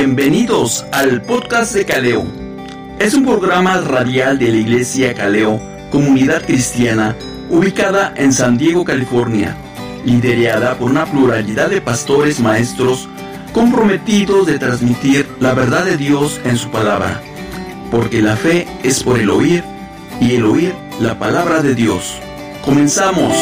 Bienvenidos al podcast de Caleo. Es un programa radial de la Iglesia Caleo, comunidad cristiana, ubicada en San Diego, California, liderada por una pluralidad de pastores maestros comprometidos de transmitir la verdad de Dios en su palabra, porque la fe es por el oír y el oír la palabra de Dios. Comenzamos.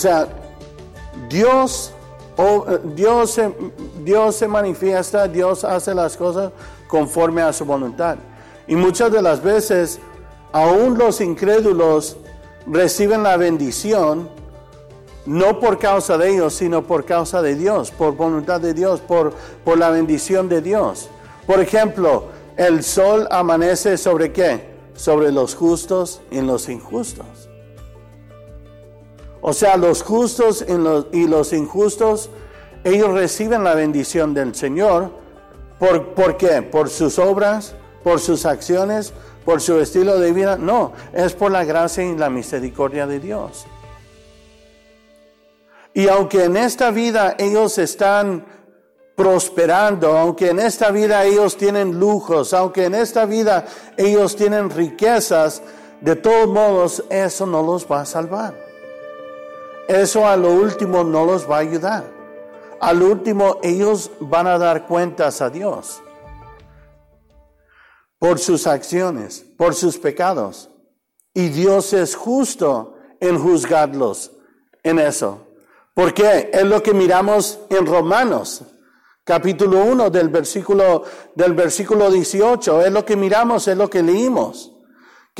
Sea, Dios, eh, Dios, se, Dios se manifiesta, Dios hace las cosas conforme a su voluntad. Y muchas de las veces, aún los incrédulos reciben la bendición, no por causa de ellos, sino por causa de Dios, por voluntad de Dios, por, por la bendición de Dios. Por ejemplo, el sol amanece sobre qué? Sobre los justos y los injustos. O sea, los justos y los, injustos, ellos reciben la bendición del Señor. ¿Por, ¿Por qué? Por sus obras, por sus acciones, por su estilo de vida. No, es por la gracia y la misericordia de Dios. Y aunque en esta vida ellos están prosperando, aunque en esta vida ellos tienen lujos, aunque en esta vida ellos tienen riquezas, de todos modos eso no los va a salvar. Eso a lo último no los va a ayudar. Al último ellos van a dar cuentas a Dios por sus acciones, por sus pecados. Y Dios es justo en juzgarlos en eso. Porque es lo que miramos en Romanos, capítulo 1 del versículo, del versículo 18. Es lo que miramos, es lo que leímos.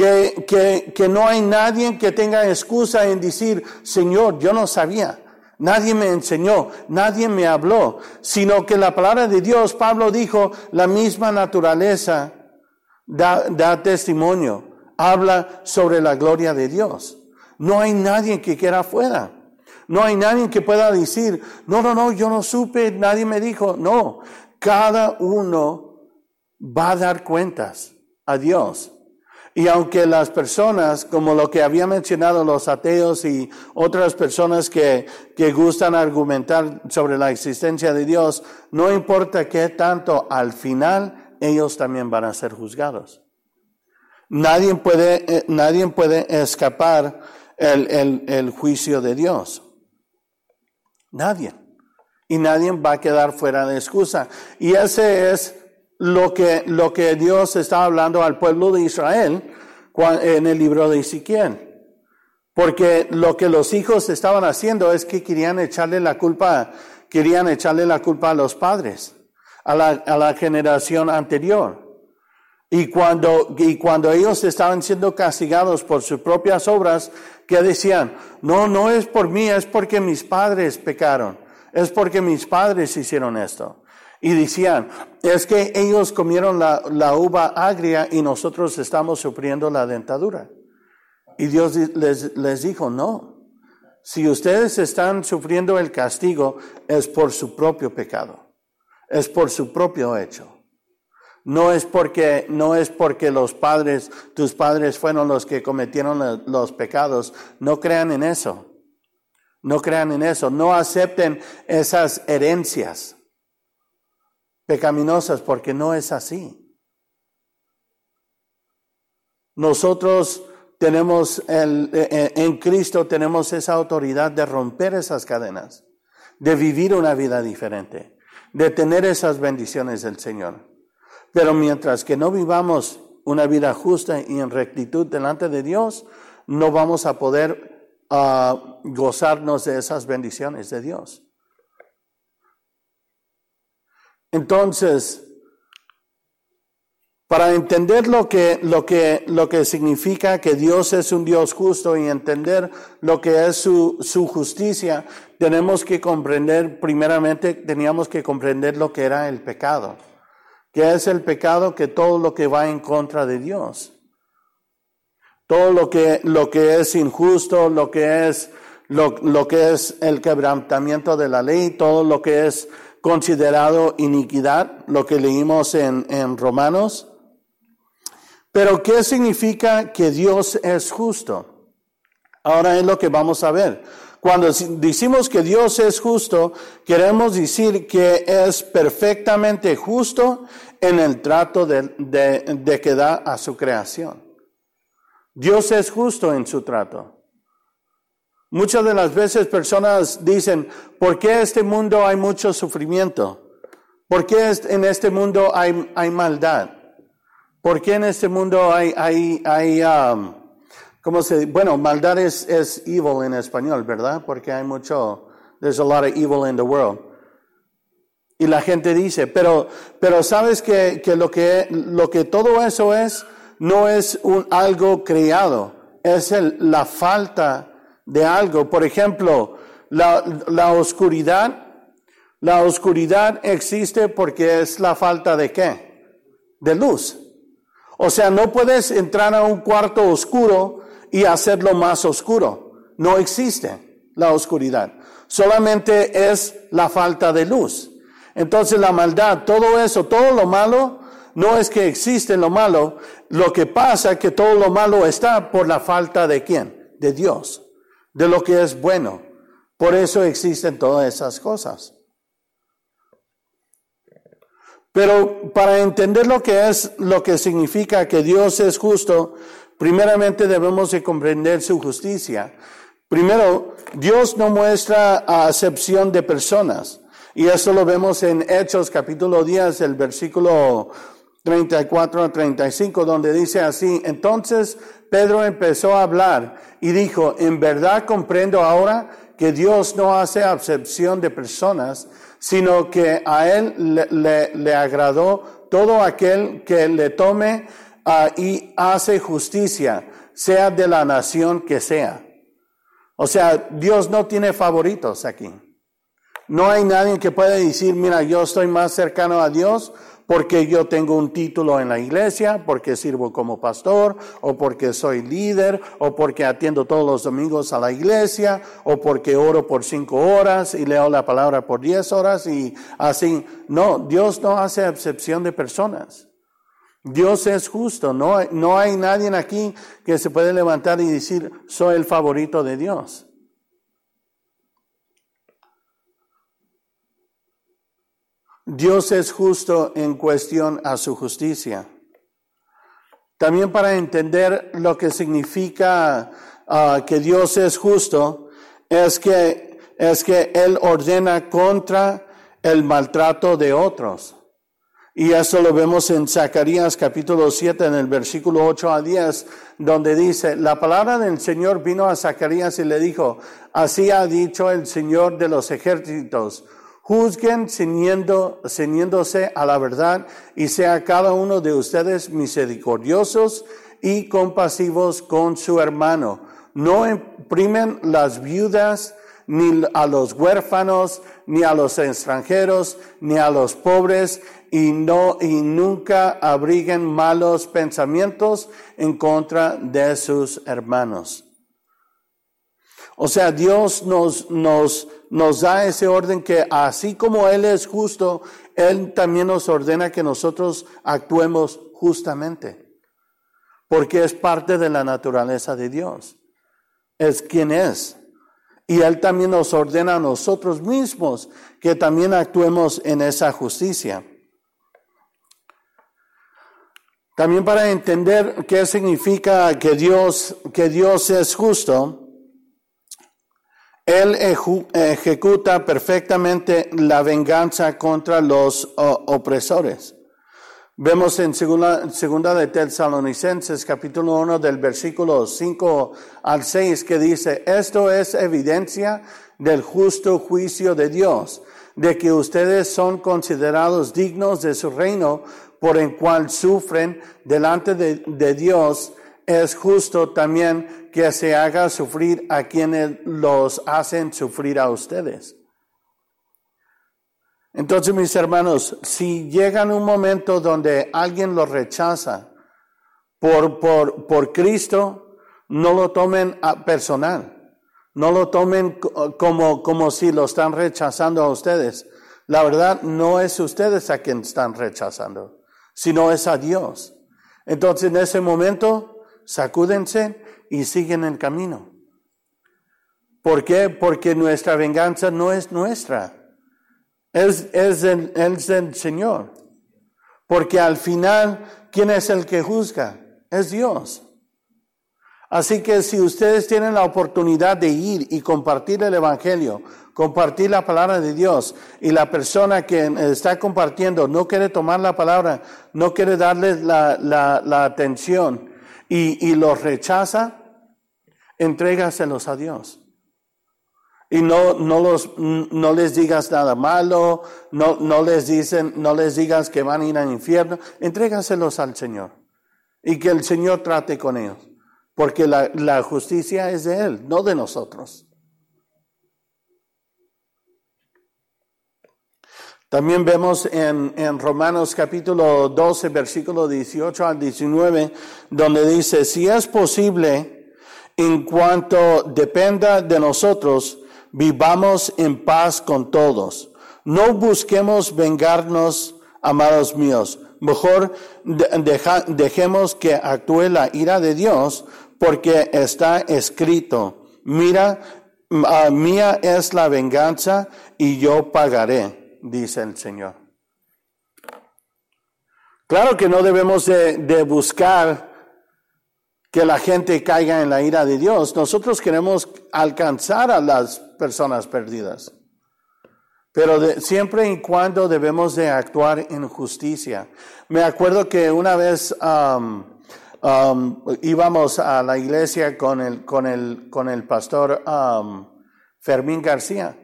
Que, que, que no hay nadie que tenga excusa en decir, Señor, yo no sabía. Nadie me enseñó, nadie me habló, sino que la palabra de Dios, Pablo dijo, la misma naturaleza da, da testimonio, habla sobre la gloria de Dios. No hay nadie que quiera afuera. No hay nadie que pueda decir, no, no, no, yo no supe, nadie me dijo. No, cada uno va a dar cuentas a Dios. Y aunque las personas, como lo que había mencionado los ateos y otras personas que, que gustan argumentar sobre la existencia de Dios, no importa qué tanto, al final ellos también van a ser juzgados. Nadie puede, eh, nadie puede escapar el, el, el juicio de Dios. Nadie. Y nadie va a quedar fuera de excusa. Y ese es lo que, lo que Dios está hablando al pueblo de Israel en el libro de Ezequiel. Porque lo que los hijos estaban haciendo es que querían echarle la culpa, querían echarle la culpa a los padres, a la, a la generación anterior. Y cuando, y cuando ellos estaban siendo castigados por sus propias obras, que decían, no, no es por mí, es porque mis padres pecaron, es porque mis padres hicieron esto. Y decían, es que ellos comieron la, la uva agria y nosotros estamos sufriendo la dentadura. Y Dios les, les dijo, no, si ustedes están sufriendo el castigo es por su propio pecado, es por su propio hecho. No es porque, no es porque los padres, tus padres fueron los que cometieron los pecados. No crean en eso. No crean en eso. No acepten esas herencias pecaminosas porque no es así. Nosotros tenemos el, eh, eh, en Cristo tenemos esa autoridad de romper esas cadenas, de vivir una vida diferente, de tener esas bendiciones del Señor. Pero mientras que no vivamos una vida justa y en rectitud delante de Dios, no vamos a poder ah, gozarnos de esas bendiciones de Dios. Entonces, para entender lo que, lo que, lo que significa que Dios es un Dios justo y entender lo que es su, su justicia, tenemos que comprender, primeramente, teníamos que comprender lo que era el pecado. ¿Qué es el pecado? Que todo lo que va en contra de Dios. Todo lo que, lo que es injusto, lo que es, lo, lo que es el quebrantamiento de la ley, todo lo que es considerado iniquidad, lo que leímos en, en Romanos. Pero ¿qué significa que Dios es justo? Ahora es lo que vamos a ver. Cuando decimos que Dios es justo, queremos decir que es perfectamente justo en el trato de, de, que da a su creación. Dios es justo en su trato. Muchas de las veces personas dicen, ¿por qué este mundo hay mucho sufrimiento? ¿Por qué en este mundo hay, hay maldad? ¿Por qué en este mundo hay, hay, hay um, ¿Cómo se Bueno, maldad es, es evil en español, ¿verdad? Porque hay mucho, there's a lot of evil in the world. Y la gente dice, pero, pero sabes que, que, lo que lo que todo eso es, no es un algo creado, es el, la falta de algo. Por ejemplo, la, la oscuridad, la oscuridad existe porque es la falta de qué? De luz. O sea, no puedes entrar a un cuarto oscuro y hacerlo más oscuro. No existe la oscuridad. Solamente es la falta de luz. Entonces la maldad, todo eso, todo lo malo, No es que existe lo malo, lo que pasa es que todo lo malo está por la falta de quién? De Dios, de lo que es bueno. Por eso existen todas esas cosas. Pero para entender lo que es, lo que significa que Dios es justo, primeramente debemos de comprender su justicia. Primero, Dios no muestra acepción de personas. Y eso lo vemos en Hechos capítulo 10, el versículo 34 a 35, donde dice así, entonces Pedro empezó a hablar y dijo, en verdad comprendo ahora que Dios no hace acepción de personas, sino que a él le, agradó todo aquel que le tome ah, y hace justicia, sea de la nación que sea. O sea, Dios no tiene favoritos aquí. No hay nadie que pueda decir, mira, yo estoy más cercano a Dios porque yo tengo un título en la iglesia, porque sirvo como pastor, o porque soy líder, o porque atiendo todos los domingos a la iglesia, o porque oro por cinco horas y leo la palabra por diez horas y así. No, Dios no hace excepción de personas. Dios es justo, no, no hay nadie aquí que se puede levantar y decir, soy el favorito de Dios. Dios es justo en cuestión a su justicia. También para entender lo que significa ah, que Dios es justo, es que, es que Él ordena contra el maltrato de otros. Y eso lo vemos en Zacarías capítulo 7 en el versículo 8 a 10, donde dice, la palabra del Señor vino a Zacarías y le dijo, así ha dicho el Señor de los ejércitos, Juzguen ceñiéndose a la verdad y sea cada uno de ustedes misericordiosos y compasivos con su hermano. No imprimen las viudas, ni a los huérfanos, ni a los extranjeros, ni a los pobres, y no, y nunca abriguen malos pensamientos en contra de sus hermanos. O sea, Dios nos, nos, nos da ese orden que así como Él es justo, Él también nos ordena que nosotros actuemos justamente. Porque es parte de la naturaleza de Dios. Es quien es. Y Él también nos ordena a nosotros mismos que también actuemos en esa justicia. También para entender qué significa que Dios, que Dios es justo, él ejecuta perfectamente la venganza contra los opresores. Vemos en segunda, segunda de Tesalonicenses capítulo 1 del versículo 5 al 6 que dice, esto es evidencia del justo juicio de Dios, de que ustedes son considerados dignos de su reino por el cual sufren delante de, de Dios es justo también que se haga sufrir a quienes los hacen sufrir a ustedes. Entonces, mis hermanos, si llega un momento donde alguien lo rechaza por, por, por Cristo, no lo tomen a personal. No lo tomen como, como si lo están rechazando a ustedes. La verdad no es ustedes a quien están rechazando, sino es a Dios. Entonces, en ese momento, sacúdense y siguen el camino. ¿Por qué? Porque nuestra venganza no es nuestra, es, es, el, es el Señor. Porque al final, ¿quién es el que juzga? Es Dios. Así que si ustedes tienen la oportunidad de ir y compartir el Evangelio, compartir la palabra de Dios, y la persona que está compartiendo no quiere tomar la palabra, no quiere darles la, la, atención, y, los rechaza, entrégaselos a Dios. Y no, no, los, no les digas nada malo, no, no, les dicen, no les digas que van a ir al infierno, entrégaselos al Señor. Y que el Señor trate con ellos. Porque la, la justicia es de Él, no de nosotros. También vemos en, en, Romanos capítulo 12, versículo 18 al 19, donde dice, si es posible, en cuanto dependa de nosotros, vivamos en paz con todos. No busquemos vengarnos, amados míos, Mejor dejemos que actúe la ira de Dios porque está escrito, mira, ah, mía es la venganza y yo pagaré, dice el Señor. Claro que no debemos de buscar que la gente caiga en la ira de Dios. Nosotros queremos alcanzar a las personas perdidas. Pero siempre y cuando debemos de actuar en justicia. Me acuerdo que una vez íbamos a la iglesia con el, con el, con el pastor Fermín García.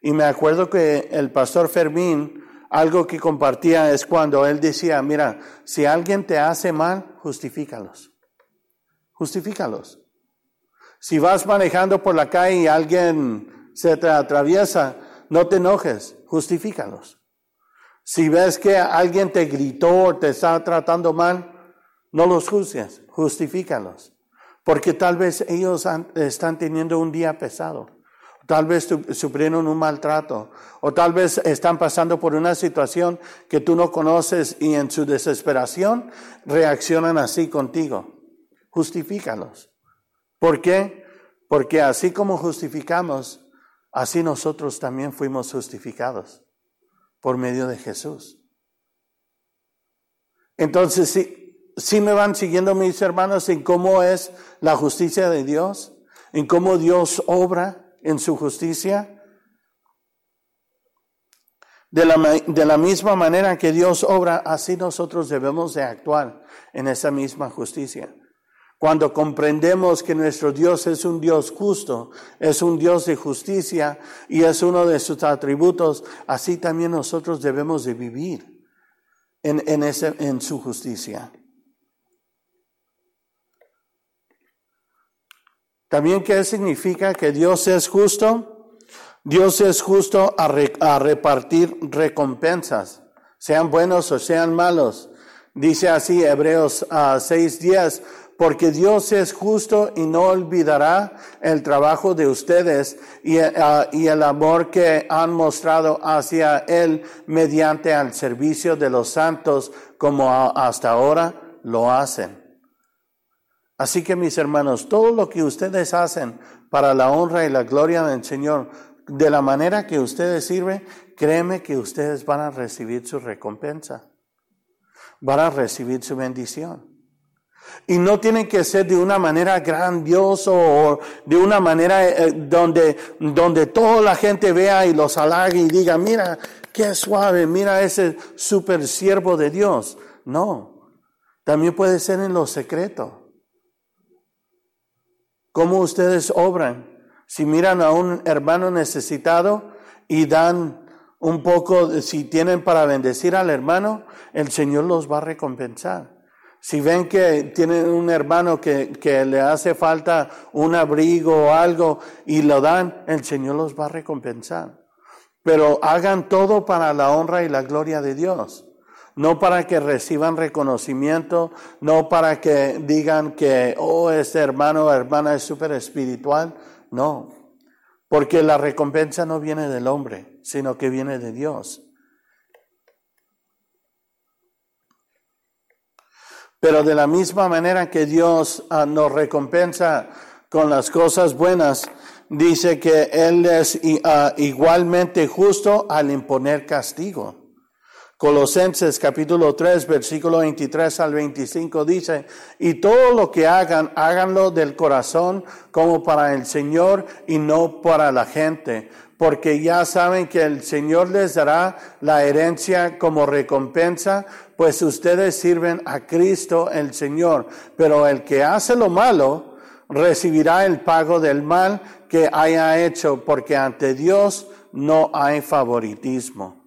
Y me acuerdo que el pastor Fermín, algo que compartía es cuando él decía, mira, si alguien te hace mal, justifícalos. Justifícalos. Si vas manejando por la calle y alguien se te atraviesa, no te enojes, justifícalos. Si ves que alguien te gritó o te está tratando mal, no los juzgues, justifícalos. Porque tal vez ellos están teniendo un día pesado. Tal vez sufrieron un maltrato. O tal vez están pasando por una situación que tú no conoces y en su desesperación reaccionan así contigo. Justifícalos. ¿Por qué? Porque así como justificamos, Así nosotros también fuimos justificados por medio de Jesús. Entonces, si, me van siguiendo mis hermanos en cómo es la justicia de Dios, en cómo Dios obra en su justicia. De la, de la misma manera que Dios obra, así nosotros debemos de actuar en esa misma justicia. Cuando comprendemos que nuestro Dios es un Dios justo, es un Dios de justicia y es uno de sus atributos, así también nosotros debemos de vivir en, en, ese, en su justicia. También, ¿qué significa que Dios es justo? Dios es justo a, a repartir recompensas, sean buenos o sean malos. Dice así Hebreos 6:10, ah, porque Dios es justo y no olvidará el trabajo de ustedes y, ah, el amor que han mostrado hacia Él mediante al servicio de los santos como hasta ahora lo hacen. Así que mis hermanos, todo lo que ustedes hacen para la honra y la gloria del Señor, de la manera que ustedes sirven, créeme que ustedes van a recibir su recompensa, van a recibir su bendición. Y no tiene que ser de una manera grandiosa o de una manera eh, donde, donde toda la gente vea y los halague y diga, mira, qué suave, mira ese super siervo de Dios. No, también puede ser en lo secreto. ¿Cómo ustedes obran? Si miran a un hermano necesitado y dan un poco, si tienen para bendecir al hermano, el Señor los va a recompensar. Si ven que tienen un hermano que, que, le hace falta un abrigo o algo y lo dan, el Señor los va a recompensar. Pero hagan todo para la honra y la gloria de Dios. No para que reciban reconocimiento, no para que digan que, oh, este hermano o hermana es súper espiritual. No, porque la recompensa no viene del hombre, sino que viene de Dios. Pero de la misma manera que Dios ah, nos recompensa con las cosas buenas, dice que Él es ah, igualmente justo al imponer castigo. Colosenses capítulo 3, versículo 23 al 25 dice, y todo lo que hagan, háganlo del corazón como para el Señor y no para la gente, porque ya saben que el Señor les dará la herencia como recompensa, pues ustedes sirven a Cristo el Señor. Pero el que hace lo malo recibirá el pago del mal que haya hecho, porque ante Dios no hay favoritismo.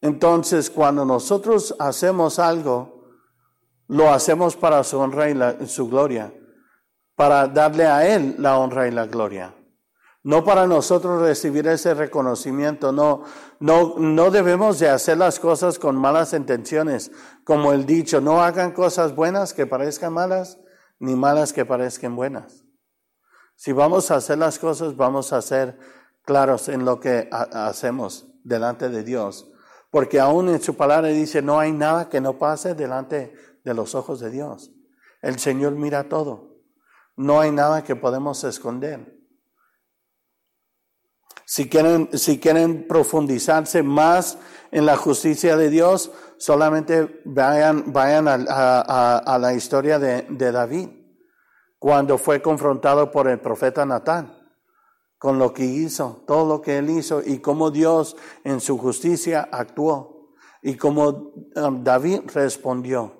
Entonces, cuando nosotros hacemos algo, lo hacemos para su honra y su gloria para darle a Él la honra y la gloria. No para nosotros recibir ese reconocimiento, no, no, no debemos de hacer las cosas con malas intenciones. Como el dicho, no hagan cosas buenas que parezcan malas, ni malas que parezcan buenas. Si vamos a hacer las cosas, vamos a ser claros en lo que hacemos delante de Dios. Porque aún en su palabra dice, no hay nada que no pase delante de los ojos de Dios. El Señor mira todo. No hay nada que podemos esconder. Si quieren, si quieren profundizarse más en la justicia de Dios, solamente vayan, vayan a, la historia de, de, David, cuando fue confrontado por el profeta Natán, con lo que hizo, todo lo que él hizo y cómo Dios en su justicia actuó y cómo um, David respondió.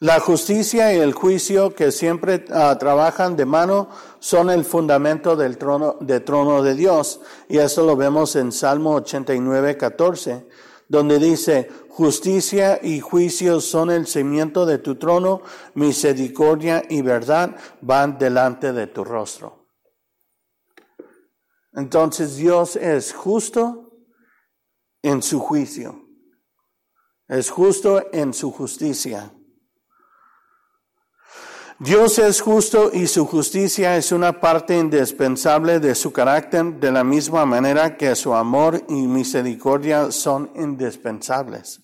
La justicia y el juicio que siempre ah, trabajan de mano son el fundamento del trono, de trono de Dios. Y eso lo vemos en Salmo 89, 14, donde dice, justicia y juicio son el cimiento de tu trono, misericordia y verdad van delante de tu rostro. Entonces Dios es justo en su juicio, es justo en su justicia. Dios es justo y su justicia es una parte indispensable de su carácter de la misma manera que su amor y misericordia son indispensables.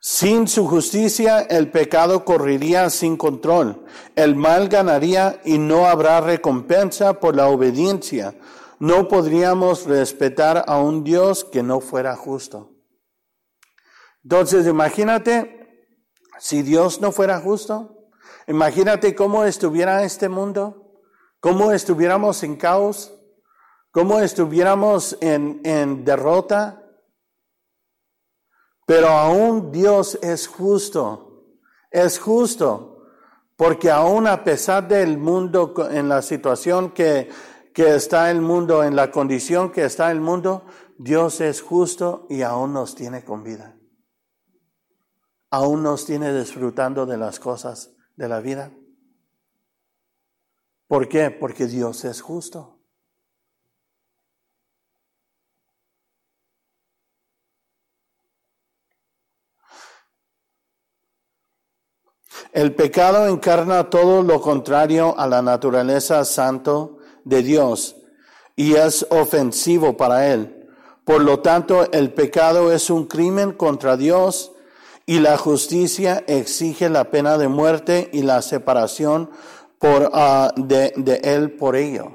Sin su justicia el pecado correría sin control, el mal ganaría y no habrá recompensa por la obediencia. No podríamos respetar a un Dios que no fuera justo. Entonces imagínate si Dios no fuera justo. Imagínate cómo estuviera este mundo, cómo estuviéramos en caos, cómo estuviéramos en, en derrota. Pero aún Dios es justo, es justo, porque aún a pesar del mundo, en la situación que, que está el mundo, en la condición que está el mundo, Dios es justo y aún nos tiene con vida. Aún nos tiene disfrutando de las cosas de la vida. ¿Por qué? Porque Dios es justo. El pecado encarna todo lo contrario a la naturaleza santo de Dios y es ofensivo para Él. Por lo tanto, el pecado es un crimen contra Dios y la justicia exige la pena de muerte y la separación por, ah, de, él por ello.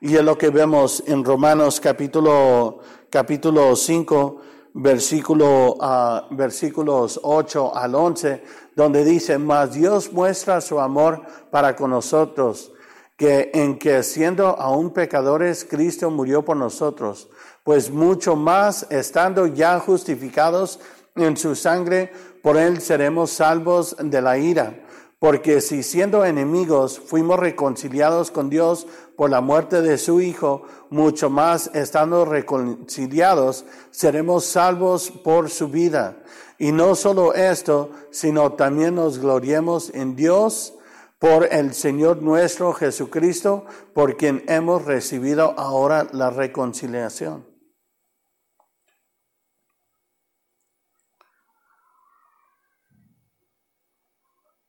Y es lo que vemos en Romanos capítulo, capítulo 5, versículo, uh, versículos 8 al 11, donde dice, mas Dios muestra su amor para con nosotros, que en que siendo aún pecadores, Cristo murió por nosotros, pues mucho más, estando ya justificados, en su sangre, por él seremos salvos de la ira. Porque si siendo enemigos fuimos reconciliados con Dios por la muerte de su Hijo, mucho más estando reconciliados seremos salvos por su vida. Y no solo esto, sino también nos gloriemos en Dios por el Señor nuestro Jesucristo, por quien hemos recibido ahora la reconciliación.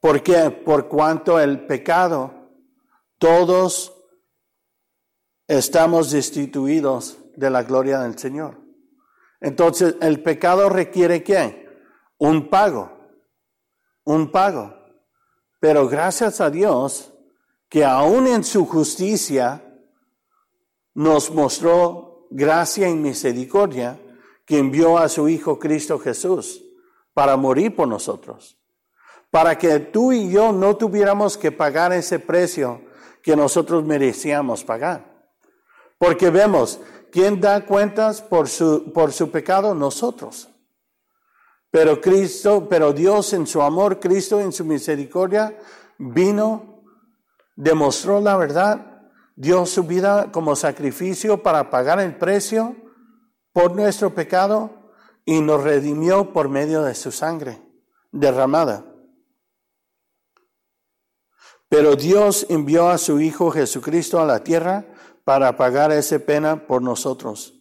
¿Por qué? Por cuanto el pecado, todos estamos destituidos de la gloria del Señor. Entonces, el pecado requiere qué? Un pago, un pago. Pero gracias a Dios que aún en su justicia nos mostró gracia y misericordia que envió a su Hijo Cristo Jesús para morir por nosotros para que tú y yo no tuviéramos que pagar ese precio que nosotros merecíamos pagar. Porque vemos, ¿quién da cuentas por su, por su pecado? Nosotros. Pero Cristo, pero Dios en su amor, Cristo en su misericordia, vino, demostró la verdad, dio su vida como sacrificio para pagar el precio por nuestro pecado y nos redimió por medio de su sangre derramada. Pero Dios envió a su Hijo Jesucristo a la tierra para pagar esa pena por nosotros.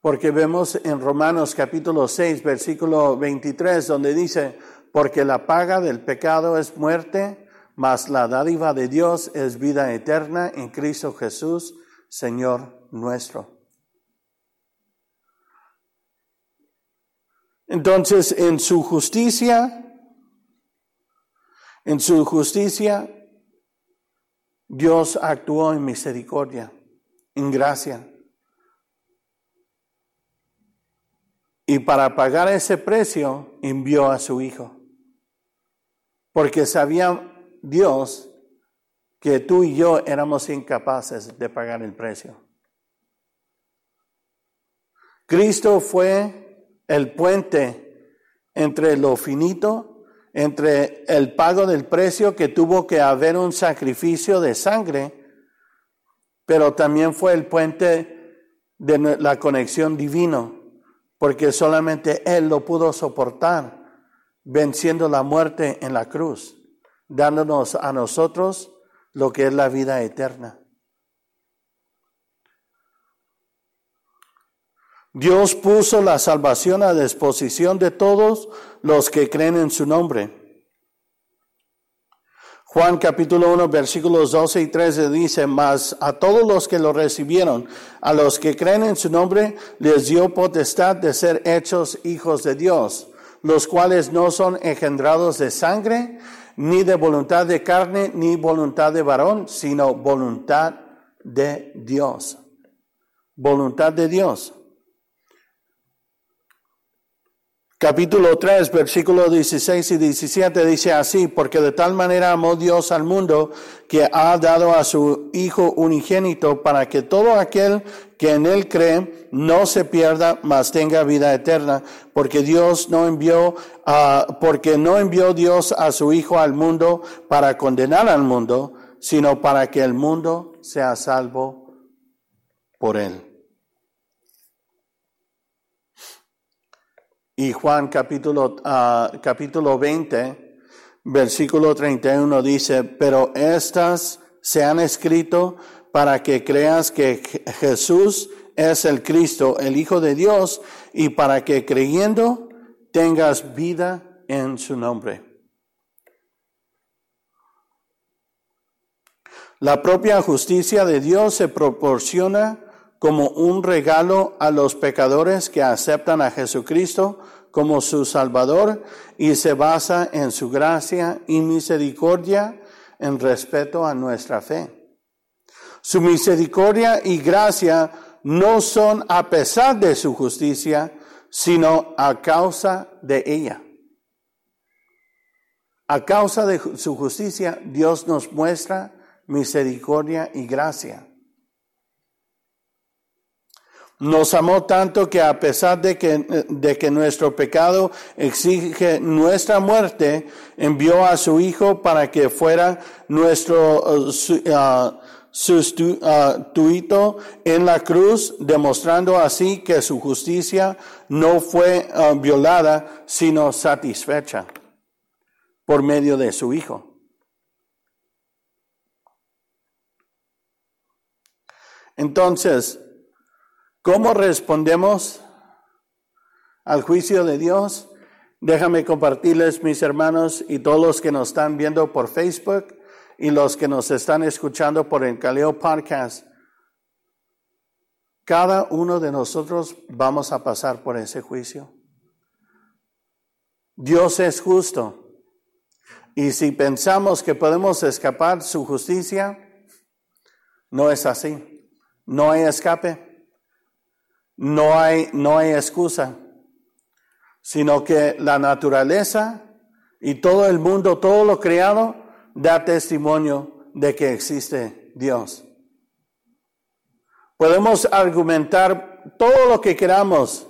Porque vemos en Romanos capítulo 6, versículo 23, donde dice, porque la paga del pecado es muerte, mas la dádiva de Dios es vida eterna en Cristo Jesús, Señor nuestro. Entonces, en su justicia, en su justicia, Dios actuó en misericordia, en gracia. Y para pagar ese precio, envió a su Hijo. Porque sabía Dios que tú y yo éramos incapaces de pagar el precio. Cristo fue el puente entre lo finito, entre el pago del precio que tuvo que haber un sacrificio de sangre, pero también fue el puente de la conexión divino, porque solamente Él lo pudo soportar, venciendo la muerte en la cruz dándonos a nosotros lo que es la vida eterna. Dios puso la salvación a disposición de todos los que creen en su nombre. Juan capítulo 1 versículos 12 y 13 dice, mas a todos los que lo recibieron, a los que creen en su nombre, les dio potestad de ser hechos hijos de Dios, los cuales no son engendrados de sangre, ni de voluntad de carne, ni voluntad de varón, sino voluntad de Dios. Voluntad de Dios. Capítulo 3, versículos 16 y 17 dice así, porque de tal manera amó Dios al mundo que ha dado a su Hijo unigénito para que todo aquel que en él cree no se pierda, mas tenga vida eterna, porque Dios no envió, uh, porque no envió Dios a su Hijo al mundo para condenar al mundo, sino para que el mundo sea salvo por él. Y Juan capítulo, uh, capítulo 20, versículo 31 dice, pero estas se han escrito para que creas que Jesús es el Cristo, el Hijo de Dios, y para que creyendo tengas vida en su nombre. La propia justicia de Dios se proporciona como un regalo a los pecadores que aceptan a Jesucristo como su Salvador y se basa en su gracia y misericordia en respeto a nuestra fe. Su misericordia y gracia no son a pesar de su justicia, sino a causa de ella. A causa de su justicia, Dios nos muestra misericordia y gracia. Nos amó tanto que a pesar de que, de que nuestro pecado exige nuestra muerte, envió a su Hijo para que fuera nuestro uh, uh, sustituto en la cruz, demostrando así que su justicia no fue uh, violada, sino satisfecha por medio de su Hijo. Entonces, ¿Cómo respondemos al juicio de Dios? Déjame compartirles, mis hermanos, y todos los que nos están viendo por Facebook y los que nos están escuchando por el Caleo Podcast. Cada uno de nosotros vamos a pasar por ese juicio. Dios es justo. Y si pensamos que podemos escapar su justicia, no es así. No hay escape. No hay, no hay excusa, sino que la naturaleza y todo el mundo, todo lo creado, da testimonio de que existe Dios. Podemos argumentar todo lo que queramos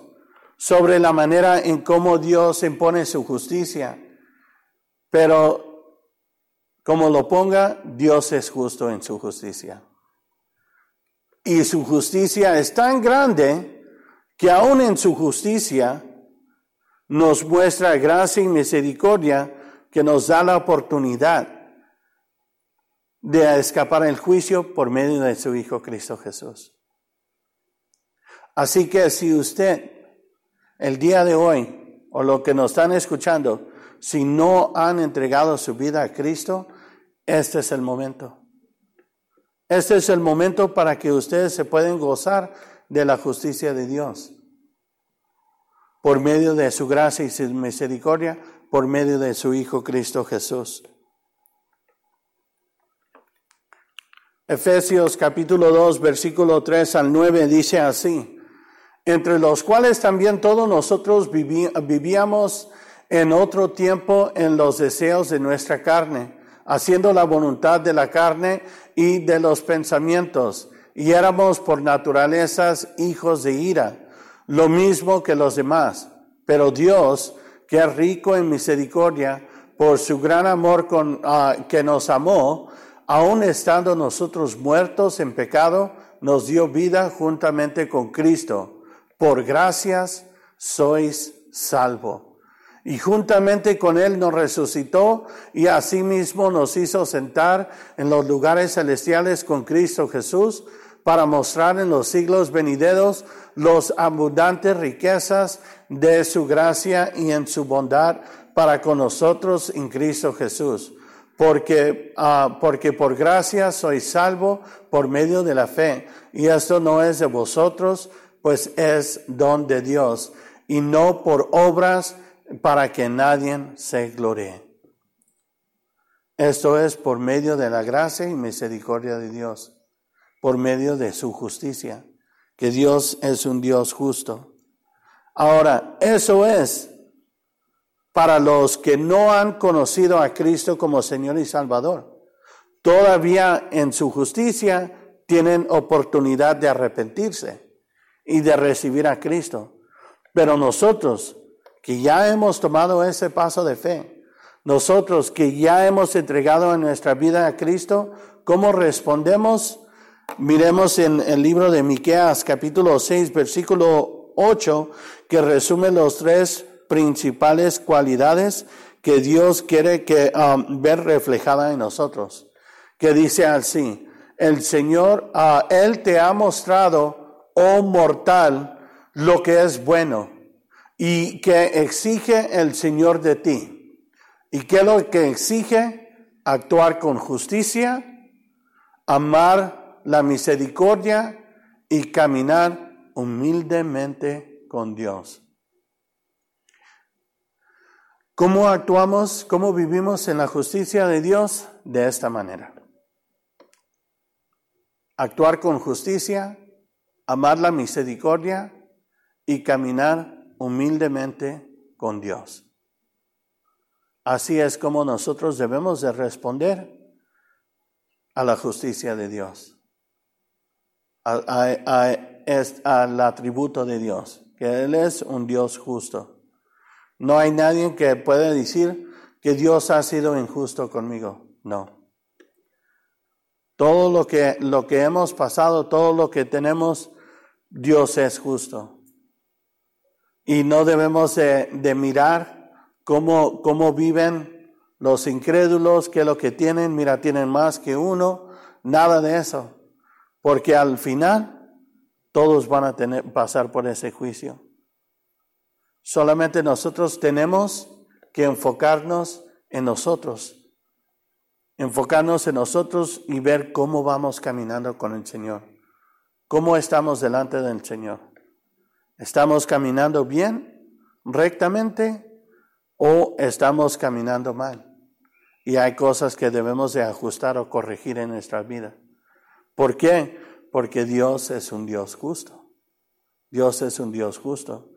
sobre la manera en cómo Dios impone su justicia, pero como lo ponga, Dios es justo en su justicia. Y su justicia es tan grande que aún en su justicia nos muestra gracia y misericordia que nos da la oportunidad de escapar el juicio por medio de su Hijo Cristo Jesús. Así que si usted el día de hoy o lo que nos están escuchando, si no han entregado su vida a Cristo, Este es el momento. Este es el momento para que ustedes se puedan gozar de la justicia de Dios. Por medio de su gracia y su misericordia, por medio de su Hijo Cristo Jesús. Efesios capítulo 2, versículo 3 al 9 dice así, entre los cuales también todos nosotros vivíamos en otro tiempo en los deseos de nuestra carne, haciendo la voluntad de la carne y de los pensamientos, y éramos por naturalezas hijos de ira, lo mismo que los demás. Pero Dios, que es rico en misericordia, por su gran amor con, ah, que nos amó, aun estando nosotros muertos en pecado, nos dio vida juntamente con Cristo. Por gracias sois salvo. Y juntamente con Él nos resucitó y asimismo nos hizo sentar en los lugares celestiales con Cristo Jesús para mostrar en los siglos venideros los abundantes riquezas de su gracia y en su bondad para con nosotros en Cristo Jesús porque, ah, porque por gracia soy salvo por medio de la fe. Y esto no es de vosotros, pues es don de Dios, y no por obras para que nadie se glorie. Esto es por medio de la gracia y misericordia de Dios, por medio de su justicia, que Dios es un Dios justo. Ahora, eso es para los que no han conocido a Cristo como Señor y Salvador. Todavía en su justicia tienen oportunidad de arrepentirse y de recibir a Cristo. Pero nosotros que ya hemos tomado ese paso de fe, nosotros que ya hemos entregado en nuestra vida a Cristo, ¿cómo respondemos? Miremos en el libro de Miqueas capítulo 6 versículo 8 que resume los tres principales cualidades que Dios quiere que um, ver reflejada en nosotros. Que dice así, el Señor, uh, Él te ha mostrado, oh mortal, lo que es bueno y que exige el Señor de ti. ¿Y qué es lo que exige? Actuar con justicia, amar la misericordia y caminar humildemente con Dios. ¿Cómo actuamos, cómo vivimos en la justicia de Dios? De esta manera. Actuar con justicia, amar la misericordia y caminar humildemente con Dios. Así es como nosotros debemos de responder a la justicia de Dios, al atributo de Dios, que Él es un Dios justo. No hay nadie que pueda decir que Dios ha sido injusto conmigo. No. Todo lo que, lo que hemos pasado, todo lo que tenemos, Dios es justo. Y no debemos de, de mirar cómo, cómo viven los incrédulos, que lo que tienen, mira, tienen más que uno, nada de eso. Porque al final todos van a tener, pasar por ese juicio. Solamente nosotros tenemos que enfocarnos en nosotros, enfocarnos en nosotros y ver cómo vamos caminando con el Señor, cómo estamos delante del Señor. ¿Estamos caminando bien, rectamente, o estamos caminando mal? Y hay cosas que debemos de ajustar o corregir en nuestra vida. ¿Por qué? Porque Dios es un Dios justo. Dios es un Dios justo.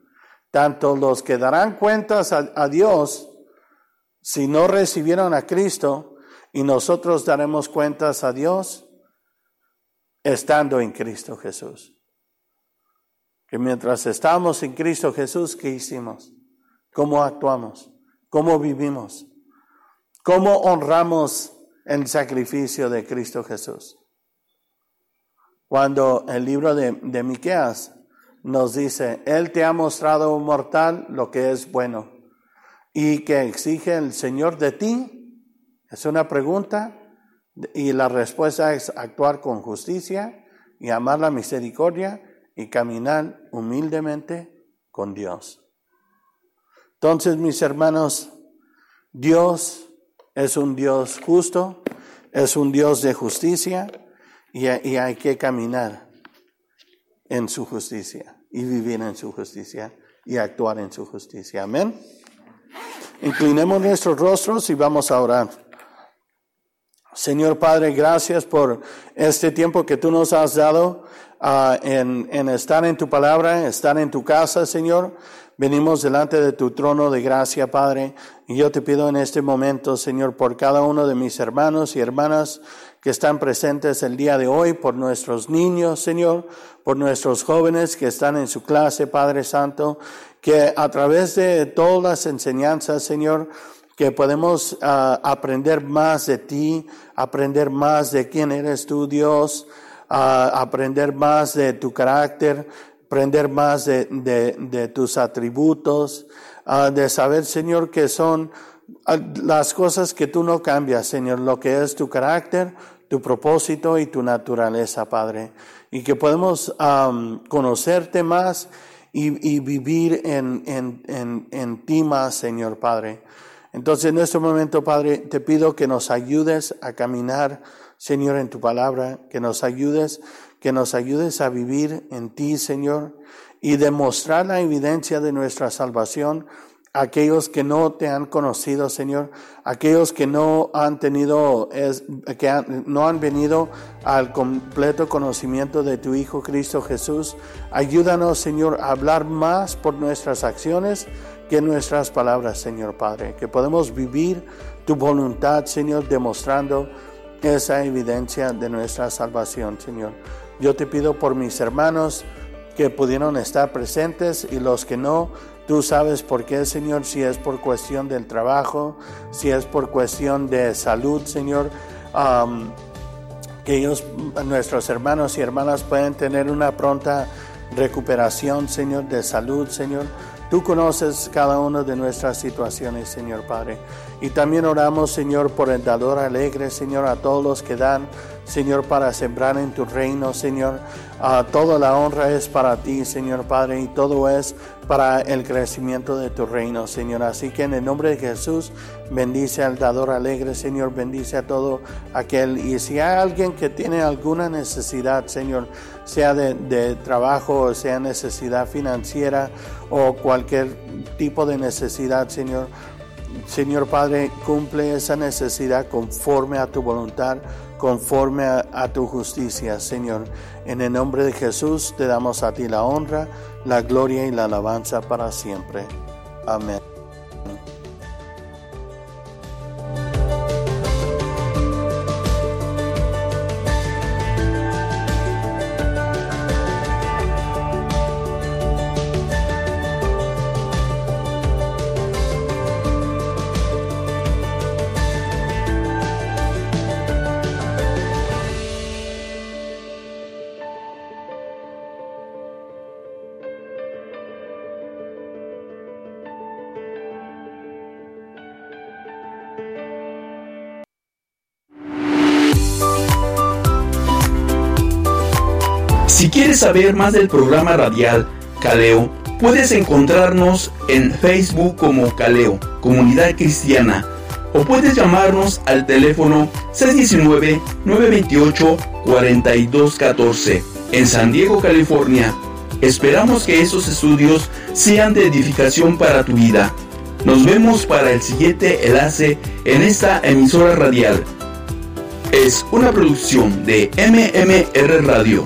Tanto los que darán cuentas a, Dios si no recibieron a Cristo y nosotros daremos cuentas a Dios estando en Cristo Jesús. Que mientras estamos en Cristo Jesús, ¿qué hicimos? ¿Cómo actuamos? ¿Cómo vivimos? ¿Cómo honramos el sacrificio de Cristo Jesús? Cuando el libro de, de Miqueas nos dice, Él te ha mostrado, mortal, lo que es bueno. Y que exige el Señor de ti, es una pregunta, y la respuesta es actuar con justicia y amar la misericordia y caminar humildemente con Dios. Entonces, mis hermanos, Dios es un Dios justo, es un Dios de justicia y, hay que caminar en su justicia y vivir en su justicia y actuar en su justicia. Amén. Inclinemos nuestros rostros y vamos a orar. Señor Padre, gracias por este tiempo que tú nos has dado uh, en, en estar en tu palabra, estar en tu casa, Señor. Venimos delante de tu trono de gracia, Padre, y yo te pido en este momento, Señor, por cada uno de mis hermanos y hermanas que están presentes el día de hoy, por nuestros niños, Señor, por nuestros jóvenes que están en su clase, Padre Santo, que a través de todas las enseñanzas, Señor, que podemos uh, aprender más de ti, aprender más de quién eres tú, Dios, uh, aprender más de tu carácter, aprender más de, de, tus atributos, uh, de saber, Señor, que son las cosas que tú no cambias, Señor, lo que es tu carácter, tu propósito y tu naturaleza, Padre. Y que podemos conocerte más y, vivir en, en ti más, Señor Padre. Entonces, en este momento, Padre, te pido que nos ayudes a caminar, Señor, en tu palabra, que nos ayudes, que nos ayudes a vivir en ti, Señor, y demostrar la evidencia de nuestra salvación aquellos que no te han conocido, Señor, aquellos que no han tenido, es, que no han venido al completo conocimiento de tu Hijo Cristo Jesús. Ayúdanos, Señor, a hablar más por nuestras acciones que nuestras palabras, Señor Padre, que podemos vivir tu voluntad, Señor, demostrando esa evidencia de nuestra salvación, Señor. Yo te pido por mis hermanos que pudieron estar presentes y los que no, Tú sabes por qué, Señor, si es por cuestión del trabajo, si es por cuestión de salud, Señor. que ellos, nuestros hermanos y hermanas, pueden tener una pronta recuperación, Señor, de salud, Señor. Tú conoces cada una de nuestras situaciones, Señor Padre. Y también oramos, Señor, por el dador alegre, Señor, a todos los que dan, Señor, para sembrar en tu reino, Señor. Uh, toda la honra es para ti, Señor Padre, y todo es para el crecimiento de tu reino, Señor. Así que en el nombre de Jesús, bendice al dador alegre, Señor, bendice a todo aquel. Y si hay alguien que tiene alguna necesidad, Señor, sea de trabajo, sea necesidad financiera o cualquier tipo de necesidad, Señor, Señor Padre, cumple esa necesidad conforme a tu voluntad, conforme a, tu justicia, Señor. En el nombre de Jesús te damos a ti la honra, la gloria y la alabanza para siempre. Amén. Quieres saber más del programa radial Caleo, puedes encontrarnos en Facebook como Caleo, Comunidad Cristiana, o puedes llamarnos al teléfono 619-928-4214 en San Diego, California. Esperamos que esos estudios sean de edificación para tu vida. Nos vemos para el siguiente enlace en esta emisora radial. Es una producción de MMR Radio.